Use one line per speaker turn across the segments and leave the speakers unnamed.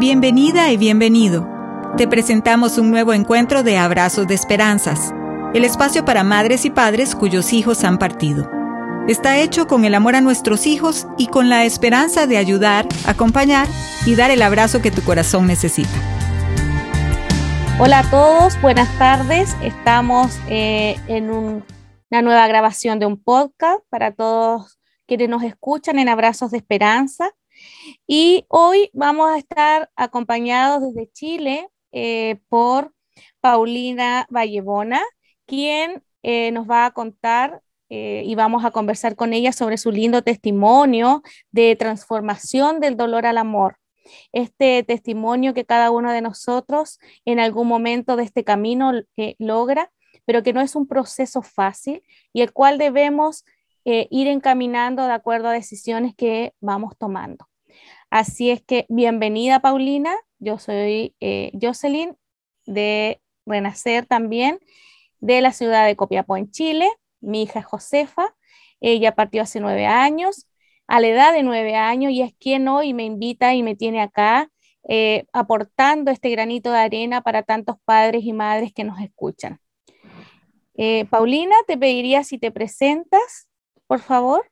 Bienvenida y bienvenido. Te presentamos un nuevo encuentro de Abrazos de Esperanzas, el espacio para madres y padres cuyos hijos han partido. Está hecho con el amor a nuestros hijos y con la esperanza de ayudar, acompañar y dar el abrazo que tu corazón necesita.
Hola a todos, buenas tardes. Estamos eh, en una nueva grabación de un podcast para todos quienes nos escuchan en Abrazos de Esperanza. Y hoy vamos a estar acompañados desde Chile eh, por Paulina Vallebona, quien eh, nos va a contar eh, y vamos a conversar con ella sobre su lindo testimonio de transformación del dolor al amor. Este testimonio que cada uno de nosotros en algún momento de este camino logra, pero que no es un proceso fácil y el cual debemos ir encaminando de acuerdo a decisiones que vamos tomando. Así es que bienvenida Paulina, yo soy eh, Jocelyn de Renacer también, de la ciudad de Copiapó en Chile. Mi hija es Josefa, ella partió hace nueve años, a la edad de nueve años, y es quien hoy me invita y me tiene acá eh, aportando este granito de arena para tantos padres y madres que nos escuchan. Eh, Paulina, te pediría si te presentas, por favor.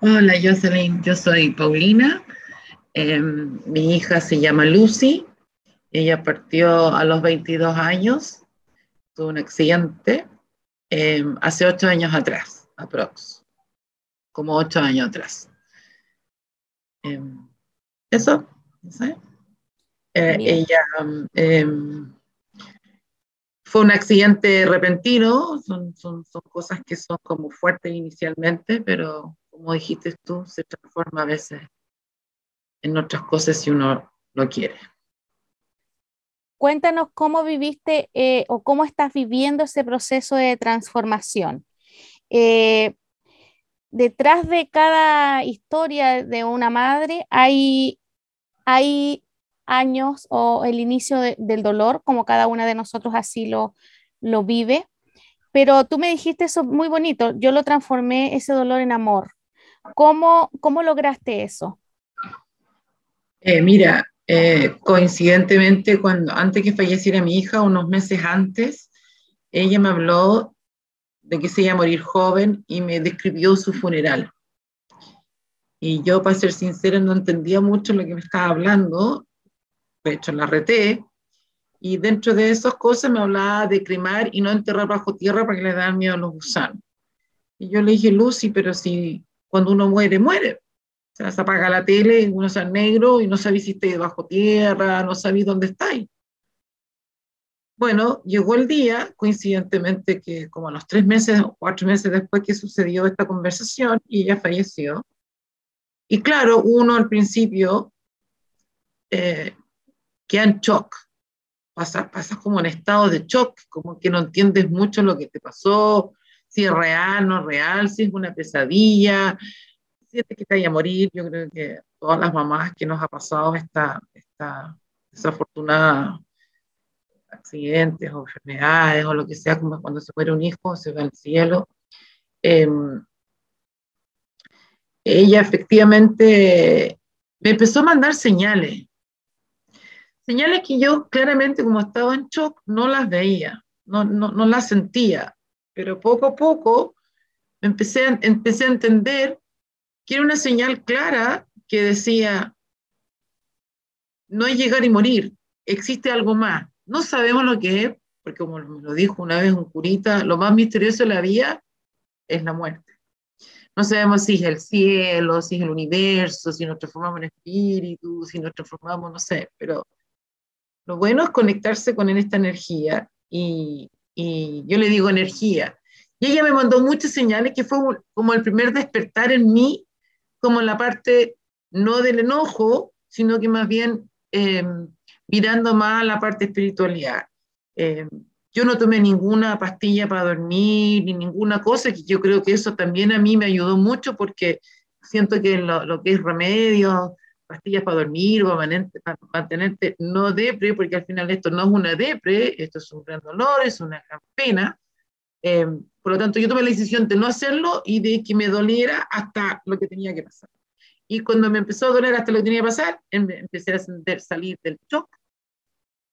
Hola Jocelyn, yo soy Paulina, Em, mi hija se llama Lucy, ella partió a los 22 años, tuvo un accidente em, hace ocho años atrás, aprox, como ocho años atrás. Em, eso, eh, ella fue un accidente repentino, son, son, son, cosas que son como fuertes inicialmente, pero como dijiste tú, se transforma a veces en otras cosas si uno lo quiere.
Cuéntanos cómo viviste eh, o cómo estás viviendo ese proceso de transformación. Eh, detrás de cada historia de una madre hay, hay años o el inicio del dolor, como cada una de nosotros así lo, lo vive. Pero tú me dijiste eso muy bonito, yo lo transformé ese dolor en amor. ¿Cómo, cómo lograste eso?
Eh, mira, eh, coincidentemente, cuando, antes que falleciera mi hija, unos meses antes, ella me habló de que se iba a morir joven y me describió su funeral. Y yo, para ser sincera, no entendía mucho lo que me estaba hablando, de hecho la reté, y dentro de esas cosas me hablaba de cremar y no enterrar bajo tierra para que le dan miedo a los gusanos. Y yo le dije, Lucy, pero si cuando uno muere, muere se apaga la tele, uno sea negro y no sabéis si estáis bajo tierra, no sabéis dónde estáis. Bueno, llegó el día, coincidentemente, que como a los tres meses o cuatro meses después que sucedió esta conversación, y ella falleció. Y claro, uno al principio eh, queda en shock, pasa, pasa como en estado de shock, como que no entiendes mucho lo que te pasó, si es real, no es real, si es una pesadilla, que te vaya a morir. Yo creo que todas las mamás que nos ha pasado esta, esta desafortunada accidentes o enfermedades o lo que sea, como cuando se muere un hijo, se va al cielo. Em, ella efectivamente me empezó a mandar señales. Señales que yo claramente, como estaba en shock, no las veía, no, no, no las sentía, pero poco a poco empecé, empecé a entender que una señal clara que decía, no es llegar y morir, existe algo más. No sabemos lo que es, porque como lo dijo una vez un curita, lo más misterioso de la vida es la muerte. No sabemos si es el cielo, si es el universo, si nos transformamos en espíritu, si nos transformamos, no sé, pero lo bueno es conectarse con esta energía y, y yo le digo energía. Y ella me mandó muchas señales que fue como el primer despertar en mí como la parte no del enojo, sino que más bien em, mirando más la parte espiritualidad. Em, yo no tomé ninguna pastilla para dormir ni ninguna cosa, que yo creo que eso también a mí me ayudó mucho porque siento que lo, lo que es remedio, pastillas para dormir o para mantenerte no depre, porque al final esto no es una depre, esto es un gran dolor, es una gran pena. Eh, por lo tanto, yo tomé la decisión de no hacerlo y de que me doliera hasta lo que tenía que pasar. Y cuando me empezó a doler hasta lo que tenía que pasar, em, empecé a salir del shock.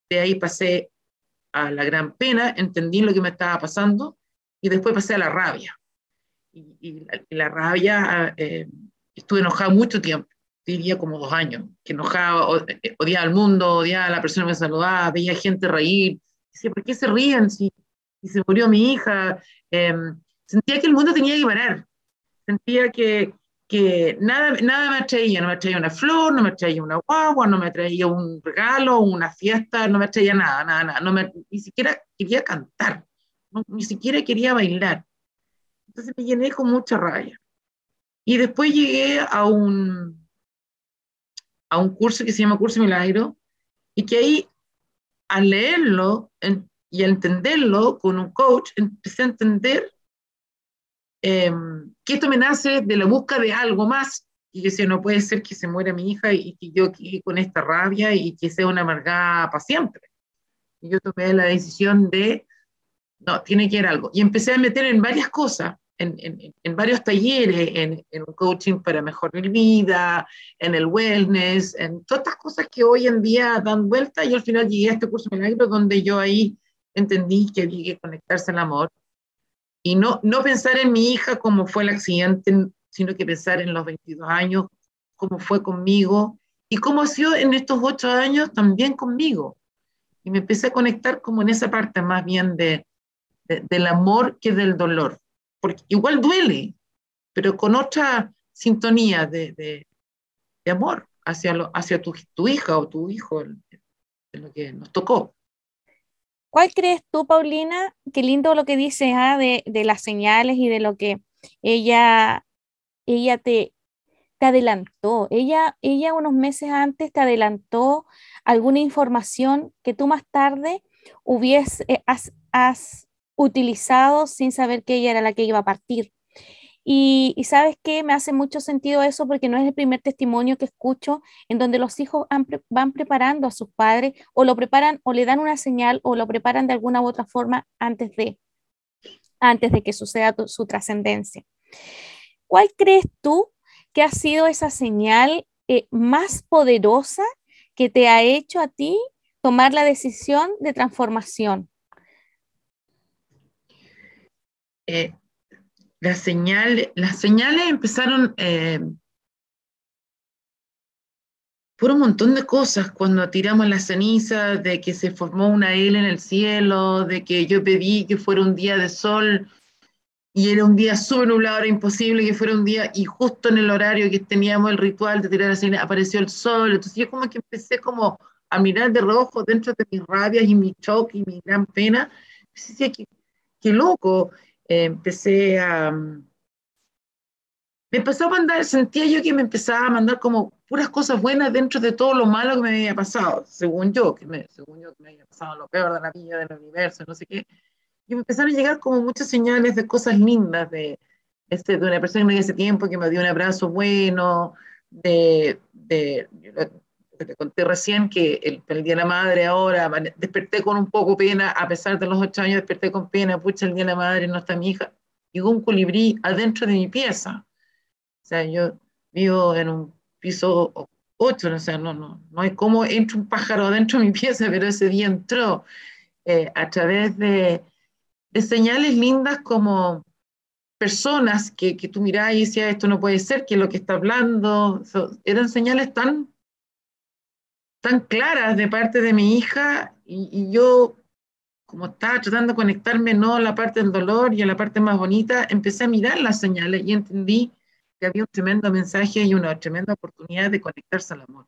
De ahí pasé a la gran pena, entendí lo que me estaba pasando y después pasé a la rabia. Y, la, rabia, eh, estuve enojado mucho tiempo, diría como dos años, que enojaba, eh, odiaba al mundo, odiaba a la persona que me saludaba, veía gente reír, decía, ¿por qué se ríen si, si se murió mi hija? Em, sentía que el mundo tenía que parar, sentía que, que nada, nada me atraía, no me atraía una flor, no me atraía una guagua, no me atraía un regalo, una fiesta, no me atraía nada, nada, nada, no me, ni siquiera quería cantar, ni siquiera quería bailar. Entonces me llené con mucha rabia. Y después llegué a un, a un curso que se llama Curso Milagro, y que ahí, al leerlo y al entenderlo con un coach, empecé a entender Em, que esto me nace de la búsqueda de algo más, y que si no puede ser que se muera mi hija y, que yo quede con esta rabia y que sea una amargada para siempre. Y yo tomé la decisión de, no, tiene que ir algo. Y empecé a meter en varias cosas, en, en, en varios talleres, en, en, un coaching para mejorar vida, en el wellness, en todas estas cosas que hoy en día dan vuelta y al final llegué a este curso milagro donde yo ahí entendí que había que conectarse al amor y no, no pensar en mi hija como fue el accidente, sino que pensar en los 22 años, cómo fue conmigo y cómo ha sido en estos ocho años también conmigo. Y me empecé a conectar como en esa parte más bien de, del amor que del dolor. Porque igual duele, pero con otra sintonía de, de, amor hacia, lo, hacia tu, tu, hija o tu hijo, de lo que nos tocó.
¿Cuál crees tú, Paulina? Qué lindo lo que dices ah, de, las señales y de lo que ella, ella te, te adelantó. Ella, ella unos meses antes te adelantó alguna información que tú más tarde hubies, eh, has utilizado sin saber que ella era la que iba a partir. Y, sabes qué, me hace mucho sentido eso porque no es el primer testimonio que escucho en donde los hijos van preparando a sus padres o lo preparan o le dan una señal o lo preparan de alguna u otra forma antes de, antes de que suceda su trascendencia. ¿Cuál crees tú que ha sido esa señal eh, más poderosa que te ha hecho a ti tomar la decisión de transformación?
Eh, las señales, las señales empezaron eh, por un montón de cosas, cuando tiramos la ceniza, de que se formó una L en el cielo, de que yo pedí que fuera un día de sol y era un día súper nublado, era imposible que fuera un día, y justo en el horario que teníamos el ritual de tirar la ceniza apareció el sol, entonces yo como que empecé como a mirar de rojo dentro de mis rabias y mi shock y mi gran pena, decía, qué, qué loco, empecé a... Me empezó a mandar, sentía yo que me empezaba a mandar como puras cosas buenas dentro de todo lo malo que me había pasado, según yo, que me, según yo que me había pasado lo peor de la vida, del universo, no sé qué. Y me empezaron a llegar como muchas señales de cosas lindas, de, este, de una persona que ese tiempo, que me dio un abrazo bueno, de, de te conté recién que el, el, Día de la Madre ahora desperté con un poco pena, a pesar de los ocho años desperté con pena, pucha, el Día de la Madre no está mi hija. Llegó un colibrí adentro de mi pieza. O sea, yo vivo en un piso ocho, o sea, no, no, no hay cómo entra un pájaro adentro de mi pieza, pero ese día entró eh, a través de, de, señales lindas como personas que, que tú mirás y decías, esto no puede ser, que es lo que está hablando, eran señales tan tan claras de parte de mi hija y, yo, como estaba tratando de conectarme no a la parte del dolor y a la parte más bonita, empecé a mirar las señales y entendí que había un tremendo mensaje y una tremenda oportunidad de conectarse al amor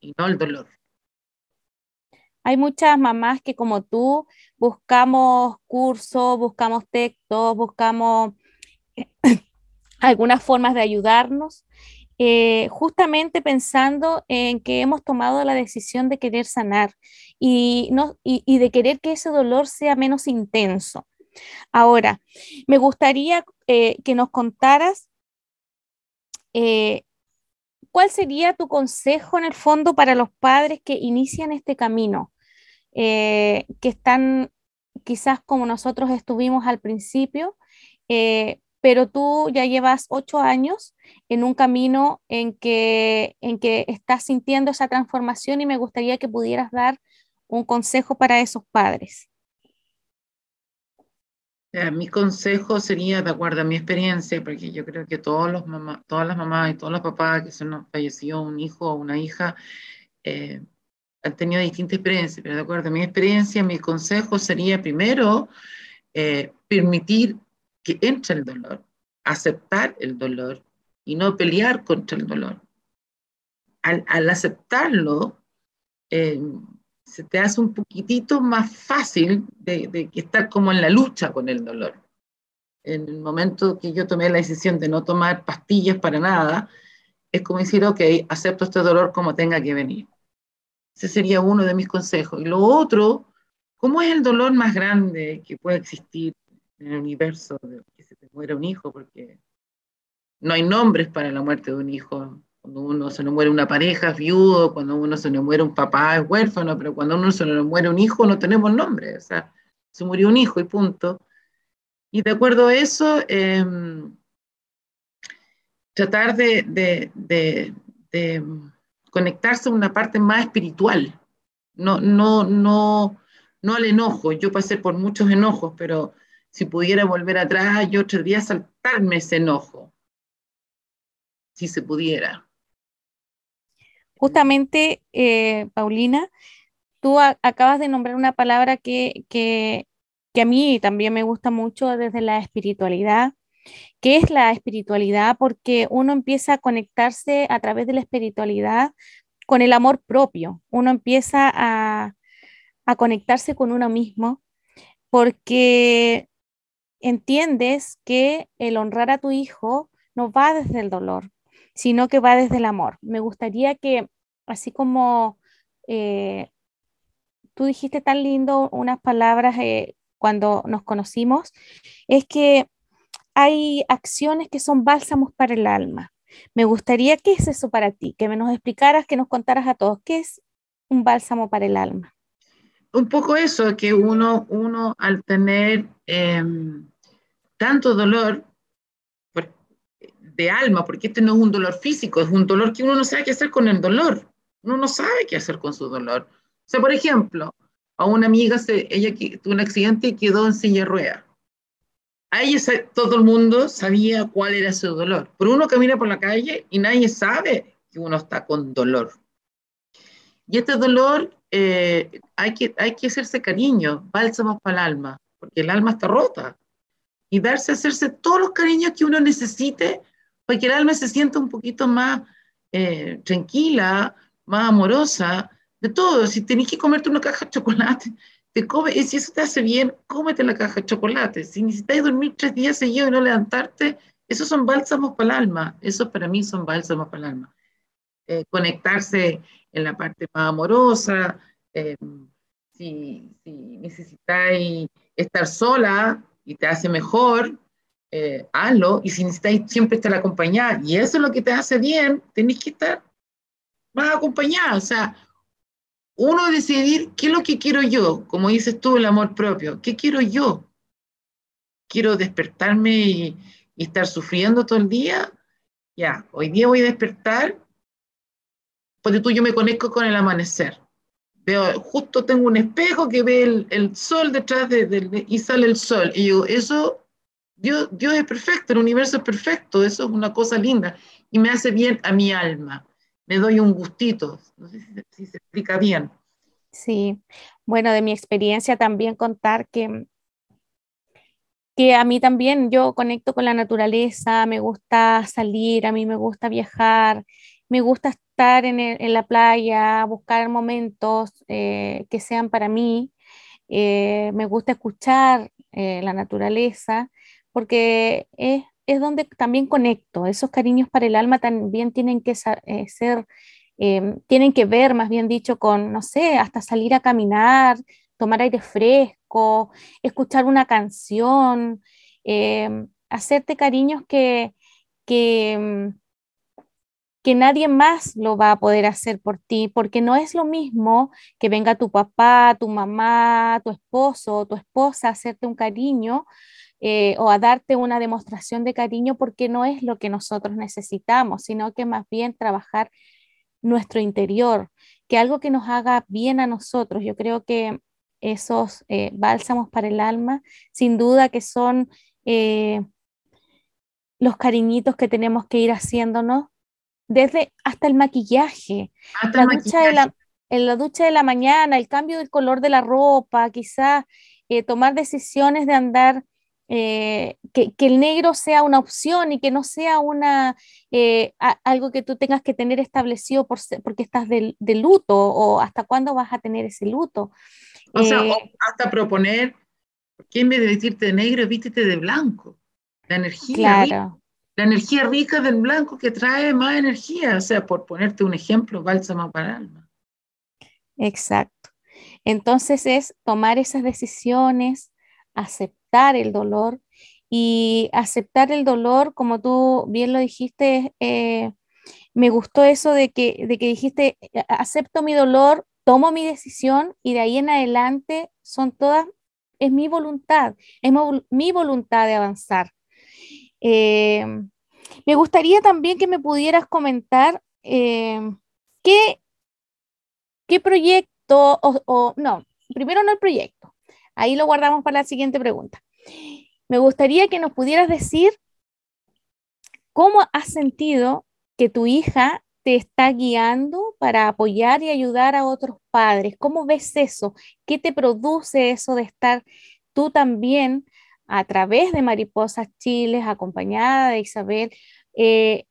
y no al dolor.
Hay muchas mamás que como tú buscamos cursos, buscamos textos, buscamos algunas formas de ayudarnos eh, justamente pensando en que hemos tomado la decisión de querer sanar y, no, y, de querer que ese dolor sea menos intenso. Ahora, me gustaría eh, que nos contaras eh, cuál sería tu consejo en el fondo para los padres que inician este camino, que están quizás como nosotros estuvimos al principio, pero tú ya llevas ocho años en un camino en que, en que estás sintiendo esa transformación y me gustaría que pudieras dar un consejo para esos padres.
mi consejo sería, de acuerdo a mi experiencia, porque yo creo que todos los todas las mamás y todos los papás que se nos falleció un hijo o una hija eh, han tenido distintas experiencias, pero de acuerdo a mi experiencia, mi consejo sería primero eh, permitir que entre el dolor, aceptar el dolor y no pelear contra el dolor. Al, al aceptarlo, eh, se te hace un poquitito más fácil de, de, estar como en la lucha con el dolor. En el momento que yo tomé la decisión de no tomar pastillas para nada, es como decir, ok, acepto este dolor como tenga que venir. Ese sería uno de mis consejos. Y lo otro, ¿cómo es el dolor más grande que puede existir en el universo de que se te muera un hijo? Porque no hay nombres para la muerte de un hijo. Cuando uno se le muere una pareja es viudo, cuando uno se le muere un papá es huérfano, pero cuando uno se le muere un hijo no tenemos nombre. O sea, se murió un hijo y punto. Y de acuerdo a eso, em, tratar de, de, de, conectarse a una parte más espiritual. No, no, no, no al enojo. Yo pasé por muchos enojos, pero si pudiera volver atrás, yo tendría saltarme ese enojo, si se pudiera.
Justamente, eh, Paulina, tú acabas de nombrar una palabra que, que, que, a mí también me gusta mucho desde la espiritualidad. ¿Qué es la espiritualidad? Porque uno empieza a conectarse a través de la espiritualidad con el amor propio. Uno empieza a, a conectarse con uno mismo porque entiendes que el honrar a tu hijo no va desde el dolor, sino que va desde el amor. Me gustaría que, así como eh, tú dijiste tan lindo unas palabras eh, cuando nos conocimos, es que hay acciones que son bálsamos para el alma. Me gustaría, ¿qué es eso para ti? Que me nos explicaras, que nos contaras a todos, ¿qué es un bálsamo para el alma?
Un poco eso, que uno, uno al tener em, tanto dolor de alma, porque este no es un dolor físico, es un dolor que uno no sabe qué hacer con el dolor. Uno no sabe qué hacer con su dolor. O sea, por ejemplo, a una amiga, se, ella tuvo un accidente y quedó en silla de. A ella todo el mundo sabía cuál era su dolor, pero uno camina por la calle y nadie sabe que uno está con dolor. Y este dolor eh, hay, que, hay que hacerse cariño, bálsamos para el alma, porque el alma está rota y darse, hacerse todos los cariños que uno necesite para que el alma se sienta un poquito más eh, tranquila, más amorosa, de todo. Si tenés que comerte una caja de chocolate, te come, y si eso te hace bien, cómete la caja de chocolate. Si necesitas dormir tres días seguidos y no levantarte, esos son bálsamos para el alma. Esos para mí son bálsamos para el alma. Eh, conectarse en la parte más amorosa, eh, si, si necesitáis estar sola, y te hace mejor, eh, hazlo. Y si necesitáis siempre estar acompañada y eso es lo que te hace bien, tenéis que estar más acompañada. O sea, uno decidir qué es lo que quiero yo, como dices tú, el amor propio. ¿Qué quiero yo? ¿Quiero despertarme y, estar sufriendo todo el día? Ya, hoy día voy a despertar, porque tú yo me conecto con el amanecer veo, justo tengo un espejo que ve el, el sol detrás de, y sale el sol. Y yo, eso, Dios, Dios es perfecto, el universo es perfecto, eso es una cosa linda y me hace bien a mi alma. Me doy un gustito, no sé si, si se explica bien.
Sí, bueno, de mi experiencia también contar que que a mí también yo conecto con la naturaleza, me gusta salir, a mí me gusta viajar, me gusta estar en, la playa, buscar momentos eh, que sean para mí. Eh, me gusta escuchar eh, la naturaleza porque es, es, donde también conecto. Esos cariños para el alma también tienen que ser, em, tienen que ver, más bien dicho, con, no sé, hasta salir a caminar, tomar aire fresco, escuchar una canción, em, hacerte cariños que, que em, que nadie más lo va a poder hacer por ti, porque no es lo mismo que venga tu papá, tu mamá, tu esposo o tu esposa a hacerte un cariño eh, o a darte una demostración de cariño, porque no es lo que nosotros necesitamos, sino que más bien trabajar nuestro interior, que algo que nos haga bien a nosotros. Yo creo que esos eh, bálsamos para el alma, sin duda que son eh, los cariñitos que tenemos que ir haciéndonos desde hasta el maquillaje, la ducha De la, en la ducha de la mañana, el cambio del color de la ropa, quizás eh, tomar decisiones de andar, eh, que, el negro sea una opción y que no sea una, eh, algo que tú tengas que tener establecido por, porque estás de, luto o hasta cuándo vas a tener ese luto.
O sea, hasta proponer, que en vez de vestirte de negro, vístete de blanco. La energía. Claro la energía rica del blanco que trae más energía, o sea, por ponerte un ejemplo, bálsamo para alma.
Exacto. Entonces es tomar esas decisiones, aceptar el dolor y aceptar el dolor, como tú bien lo dijiste, eh, me gustó eso de que, de que dijiste, acepto mi dolor, tomo mi decisión y de ahí en adelante son todas, es mi voluntad, es mi voluntad de avanzar. Eh, me gustaría también que me pudieras comentar eh, qué, qué proyecto, o, no, primero no el proyecto, ahí lo guardamos para la siguiente pregunta. Me gustaría que nos pudieras decir cómo has sentido que tu hija te está guiando para apoyar y ayudar a otros padres. ¿Cómo ves eso? ¿Qué te produce eso de estar tú también a través de Mariposas Chiles, acompañada de Isabel, eh,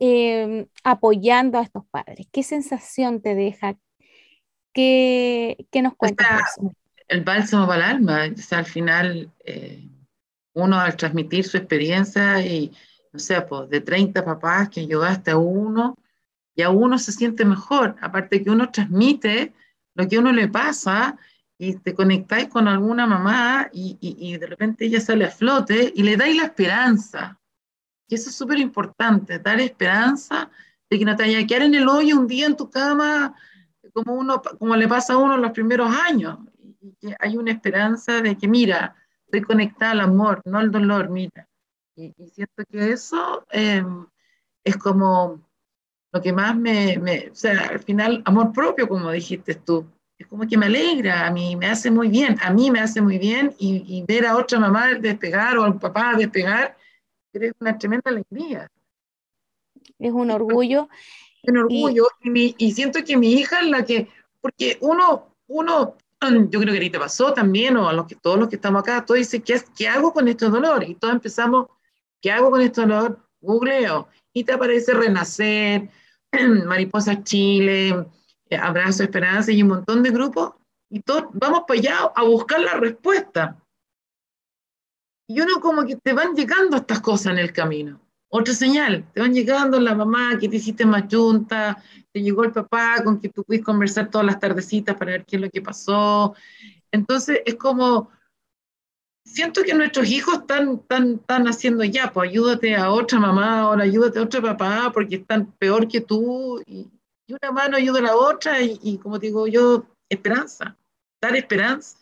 em, apoyando a estos padres. ¿Qué sensación te deja? ¿Qué, nos cuenta
El bálsamo para el alma, al final eh, uno al transmitir su experiencia y, no sé, pues de 30 papás que ayudaste a uno, y a uno se siente mejor, aparte que uno transmite lo que a uno le pasa y te conectáis con alguna mamá y, y, de repente ella sale a flote y le dais la esperanza. Y eso es súper importante, dar esperanza de que no te vaya a quedar en el hoyo un día en tu cama como, uno, como le pasa a uno en los primeros años. Y que hay una esperanza de que, mira, estoy conectada al amor, no al dolor, mira. Y, siento que eso em, es como lo que más me, me, o sea, al final, amor propio, como dijiste tú es como que me alegra, a mí me hace muy bien, a mí me hace muy bien y, ver a otra mamá despegar o a un papá despegar es una tremenda alegría.
Es un orgullo.
Un orgullo y, siento que mi hija es la que, porque uno, uno, yo creo que ahorita pasó también, o a los que, todos los que estamos acá, todos dicen, ¿qué, ¿qué hago con este dolor? Y todos empezamos, ¿qué hago con este dolor? Googleo, y te aparece Renacer, Mariposa Chile, Abrazo Esperanza y un montón de grupos, y todos vamos para allá a buscar la respuesta. Y uno como que te van llegando estas cosas en el camino. Otra señal, te van llegando la mamá que te hiciste más junta, te llegó el papá con que tú pudiste conversar todas las tardecitas para ver qué es lo que pasó. Entonces es como, siento que nuestros hijos están, están, están haciendo ya, pues ayúdate a otra mamá, o ayúdate a otro papá, porque están peor que tú, y, y una mano ayuda a la otra y, como digo yo, esperanza, dar esperanza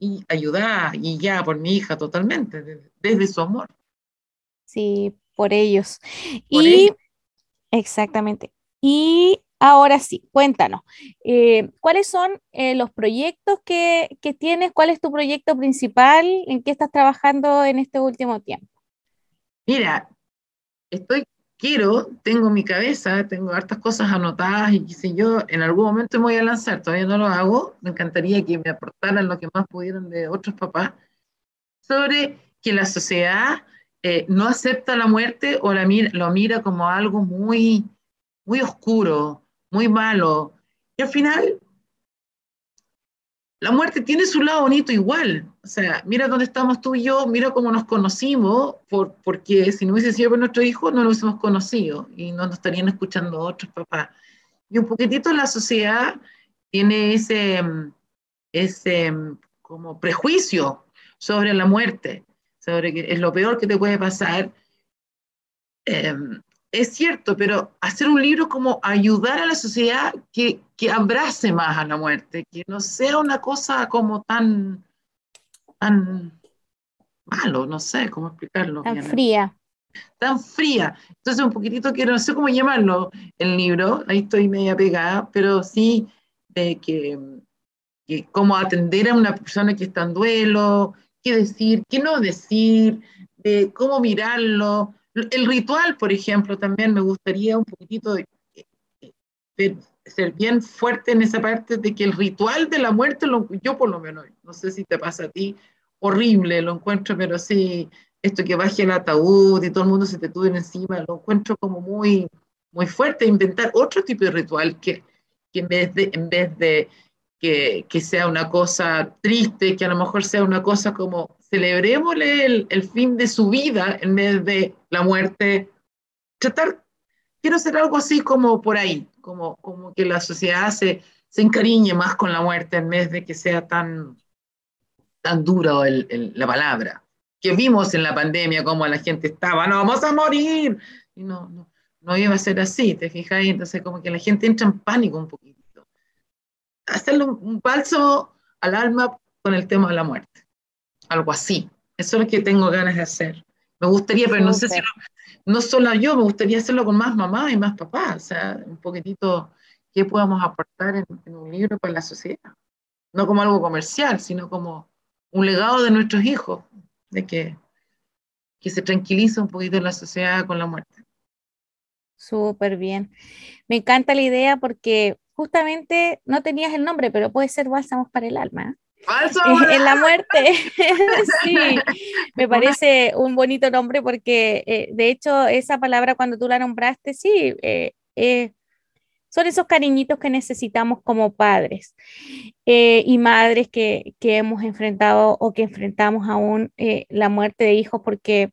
y ayudar y ya por mi hija totalmente, desde, su amor.
Sí, por ellos. y exactamente. Y ahora sí, cuéntanos, eh, ¿cuáles son eh, los proyectos que, que tienes? ¿Cuál es tu proyecto principal? ¿En qué estás trabajando en este último tiempo?
Mira, estoy quiero, tengo mi cabeza, tengo hartas cosas anotadas y qué sé yo, en algún momento me voy a lanzar, todavía no lo hago, me encantaría que me aportaran lo que más pudieran de otros papás, sobre que la sociedad eh, no acepta la muerte o la mira, lo mira como algo muy, muy oscuro, muy malo. Y al final la muerte tiene su lado bonito igual. O sea, mira dónde estamos tú y yo, mira cómo nos conocimos, por, porque si no hubiese sido por nuestro hijo, no nos hubiésemos conocido y no nos estarían escuchando otros papás. Y un poquitito la sociedad tiene ese, ese como prejuicio sobre la muerte, sobre que es lo peor que te puede pasar. Em, es cierto, pero hacer un libro como ayudar a la sociedad que, que abrace más a la muerte, que no sea una cosa como tan, tan malo, no sé cómo explicarlo.
Tan fría.
Tan fría. Entonces, un poquitito quiero, no sé cómo llamarlo el libro, ahí estoy media pegada, pero sí de que, que cómo atender a una persona que está en duelo, qué decir, qué no decir, de cómo mirarlo. El ritual, por ejemplo, también me gustaría un poquitito de, ser bien fuerte en esa parte de que el ritual de la muerte, lo, yo por lo menos, no sé si te pasa a ti, horrible, lo encuentro, pero sí, esto que baje el ataúd y todo el mundo se te tuve encima, lo encuentro como muy, muy fuerte, inventar otro tipo de ritual que, que en vez de, en vez de que, que, sea una cosa triste, que a lo mejor sea una cosa como celebrémosle el, el fin de su vida en vez de la muerte, tratar, quiero hacer algo así como por ahí, como, como que la sociedad se, se encariñe más con la muerte en vez de que sea tan, tan duro el, el, la palabra, que vimos en la pandemia como la gente estaba, no, vamos a morir, y no, no, no iba a ser así, ¿te fijas? Entonces como que la gente entra en pánico un poquito. Hacerle un, un falso al alma con el tema de la muerte, algo así. Eso es lo que tengo ganas de hacer. Me gustaría, pero no sé si, no solo yo, me gustaría hacerlo con más mamás y más papás, o sea, un poquitito qué podamos aportar en, en un libro para la sociedad. No como algo comercial, sino como un legado de nuestros hijos, de que, que se tranquiliza un poquito la sociedad con la muerte.
Súper bien. Me encanta la idea porque justamente no tenías el nombre, pero puede ser Bálsamos para el Alma. En la muerte. sí, me parece un bonito nombre porque eh, de hecho esa palabra cuando tú la nombraste, sí, eh, eh, son esos cariñitos que necesitamos como padres y madres que, que, hemos enfrentado o que enfrentamos aún la muerte de hijos, porque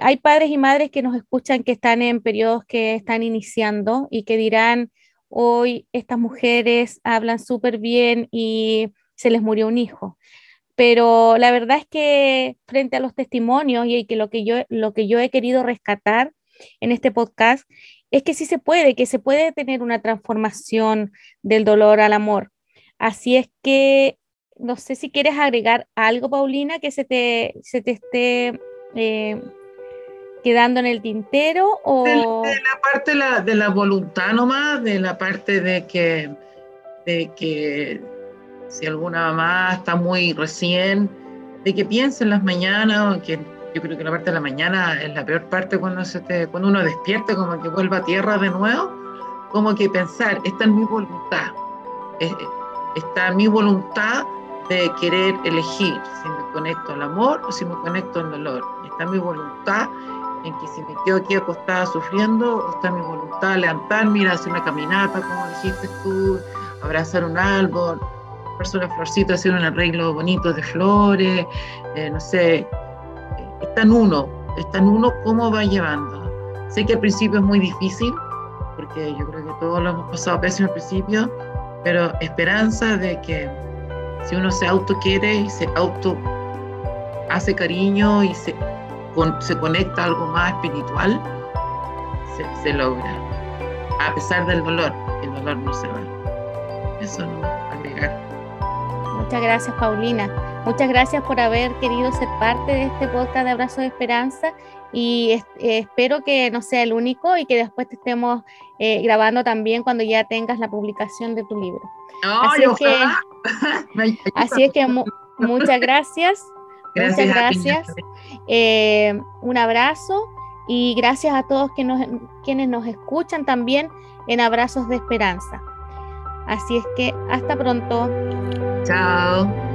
hay padres y madres que nos escuchan que están en periodos que están iniciando y que dirán, hoy estas mujeres hablan súper bien y se les murió un hijo. Pero la verdad es que frente a los testimonios y que lo que yo, lo que yo he querido rescatar en este podcast es que sí se puede, que se puede tener una transformación del dolor al amor. Así es que no sé si quieres agregar algo, Paulina, que se te, se te esté eh, quedando en el tintero o...
De, la parte de la, de voluntad nomás, de la parte de que, de que si alguna mamá está muy recién, de que piense en las mañanas, que yo creo que la parte de la mañana es la peor parte cuando, uno despierta, como que vuelva a tierra de nuevo, como que pensar, está en mi voluntad, está mi voluntad de querer elegir si me conecto al amor o si me conecto al dolor. Está mi voluntad en que si me quedo aquí acostada sufriendo, o está mi voluntad levantarme, ir a hacer una caminata, como dijiste tú, abrazar un árbol, hacer una florcita, hacer un arreglo bonito de flores, eh, no sé, está en uno, está en uno cómo va llevando. Sé que al principio es muy difícil, porque yo creo que todos lo hemos pasado pésimo al principio, pero esperanza de que si uno se auto quiere y se auto hace cariño y se, con, se conecta a algo más espiritual, se, se, logra. A pesar del dolor, el dolor no se va. Eso no.
Muchas gracias, Paulina. Muchas gracias por haber querido ser parte de este podcast de Abrazo de Esperanza y es, eh, espero que no sea el único y que después te estemos eh, grabando también cuando ya tengas la publicación de tu libro.
así,
es que, así es que mu muchas gracias.
gracias
muchas gracias. Eh, un abrazo y gracias a todos que nos, quienes nos escuchan también en Abrazos de Esperanza. Así es que hasta pronto.
Chao.